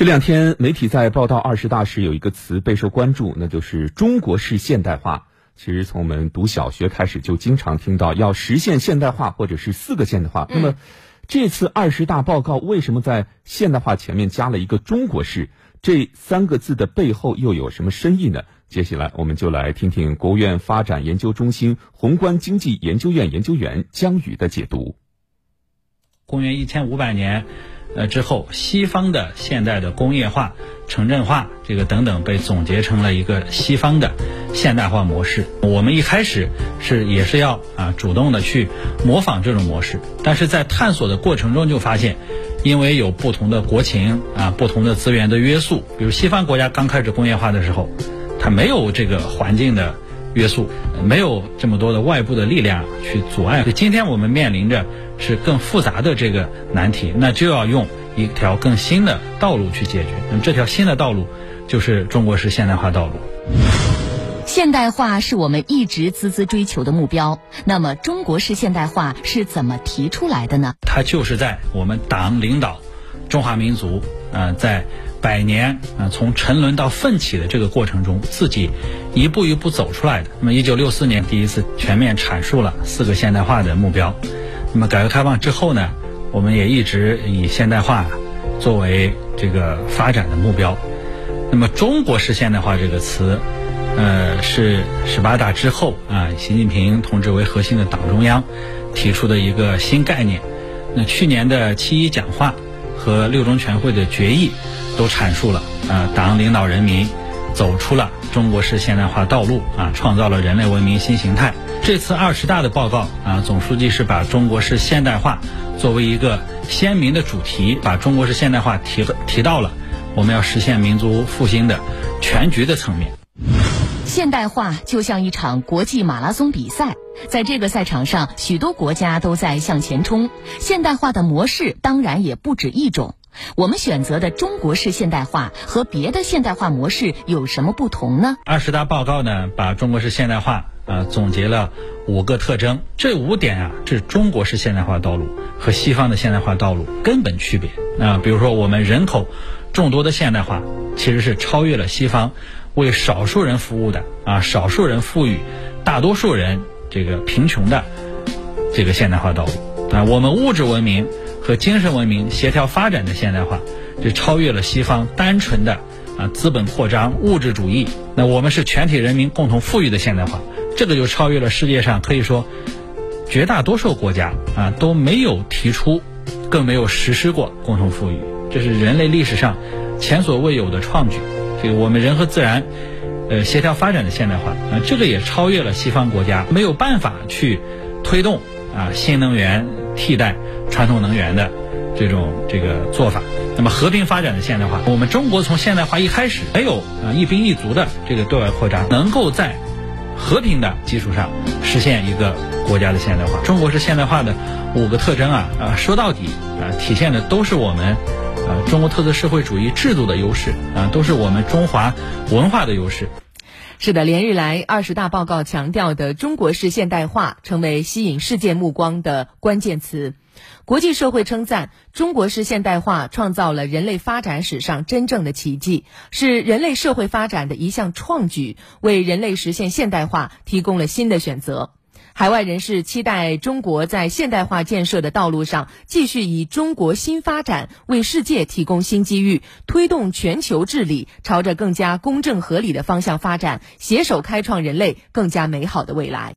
这两天，媒体在报道二十大时有一个词备受关注，那就是中国式现代化。其实从我们读小学开始，就经常听到要实现现代化，或者是四个现代化。那么，这次二十大报告为什么在现代化前面加了一个中国式？这三个字的背后又有什么深意呢？接下来，我们就来听听国务院发展研究中心宏观经济研究院研究员姜宇的解读。公元一千五百年。呃，之后西方的现代的工业化、城镇化，这个等等被总结成了一个西方的现代化模式。我们一开始是也是要啊主动的去模仿这种模式，但是在探索的过程中就发现，因为有不同的国情啊、不同的资源的约束，比如西方国家刚开始工业化的时候，它没有这个环境的约束，没有这么多的外部的力量去阻碍。今天我们面临着。是更复杂的这个难题，那就要用一条更新的道路去解决。那么这条新的道路，就是中国式现代化道路。现代化是我们一直孜孜追求的目标。那么中国式现代化是怎么提出来的呢？它就是在我们党领导中华民族啊，在百年啊从沉沦到奋起的这个过程中，自己一步一步走出来的。那么一九六四年第一次全面阐述了四个现代化的目标。那么改革开放之后呢，我们也一直以现代化作为这个发展的目标。那么“中国式现代化”这个词，呃，是十八大之后啊，习近平同志为核心的党中央提出的一个新概念。那去年的七一讲话和六中全会的决议都阐述了啊，党领导人民走出了中国式现代化道路啊，创造了人类文明新形态。这次二十大的报告啊，总书记是把中国式现代化作为一个鲜明的主题，把中国式现代化提提到了我们要实现民族复兴的全局的层面。现代化就像一场国际马拉松比赛，在这个赛场上，许多国家都在向前冲。现代化的模式当然也不止一种。我们选择的中国式现代化和别的现代化模式有什么不同呢？二十大报告呢，把中国式现代化。啊，总结了五个特征，这五点啊是中国式现代化道路和西方的现代化道路根本区别啊。比如说，我们人口众多的现代化其实是超越了西方为少数人服务的啊，少数人富裕，大多数人这个贫穷的这个现代化道路啊。我们物质文明和精神文明协调发展的现代化，是超越了西方单纯的啊资本扩张物质主义。那我们是全体人民共同富裕的现代化。这个就超越了世界上可以说绝大多数国家啊都没有提出，更没有实施过共同富裕，这是人类历史上前所未有的创举。这个我们人和自然呃协调发展的现代化啊，这个也超越了西方国家没有办法去推动啊新能源替代传统能源的这种这个做法。那么和平发展的现代化，我们中国从现代化一开始没有啊一兵一卒的这个对外扩张，能够在和平的基础上实现一个国家的现代化。中国是现代化的五个特征啊啊，说到底啊，体现的都是我们中国特色社会主义制度的优势啊，都是我们中华文化的优势。是的，连日来二十大报告强调的中国式现代化，成为吸引世界目光的关键词。国际社会称赞中国式现代化创造了人类发展史上真正的奇迹，是人类社会发展的一项创举，为人类实现现代化提供了新的选择。海外人士期待中国在现代化建设的道路上继续以中国新发展为世界提供新机遇，推动全球治理朝着更加公正合理的方向发展，携手开创人类更加美好的未来。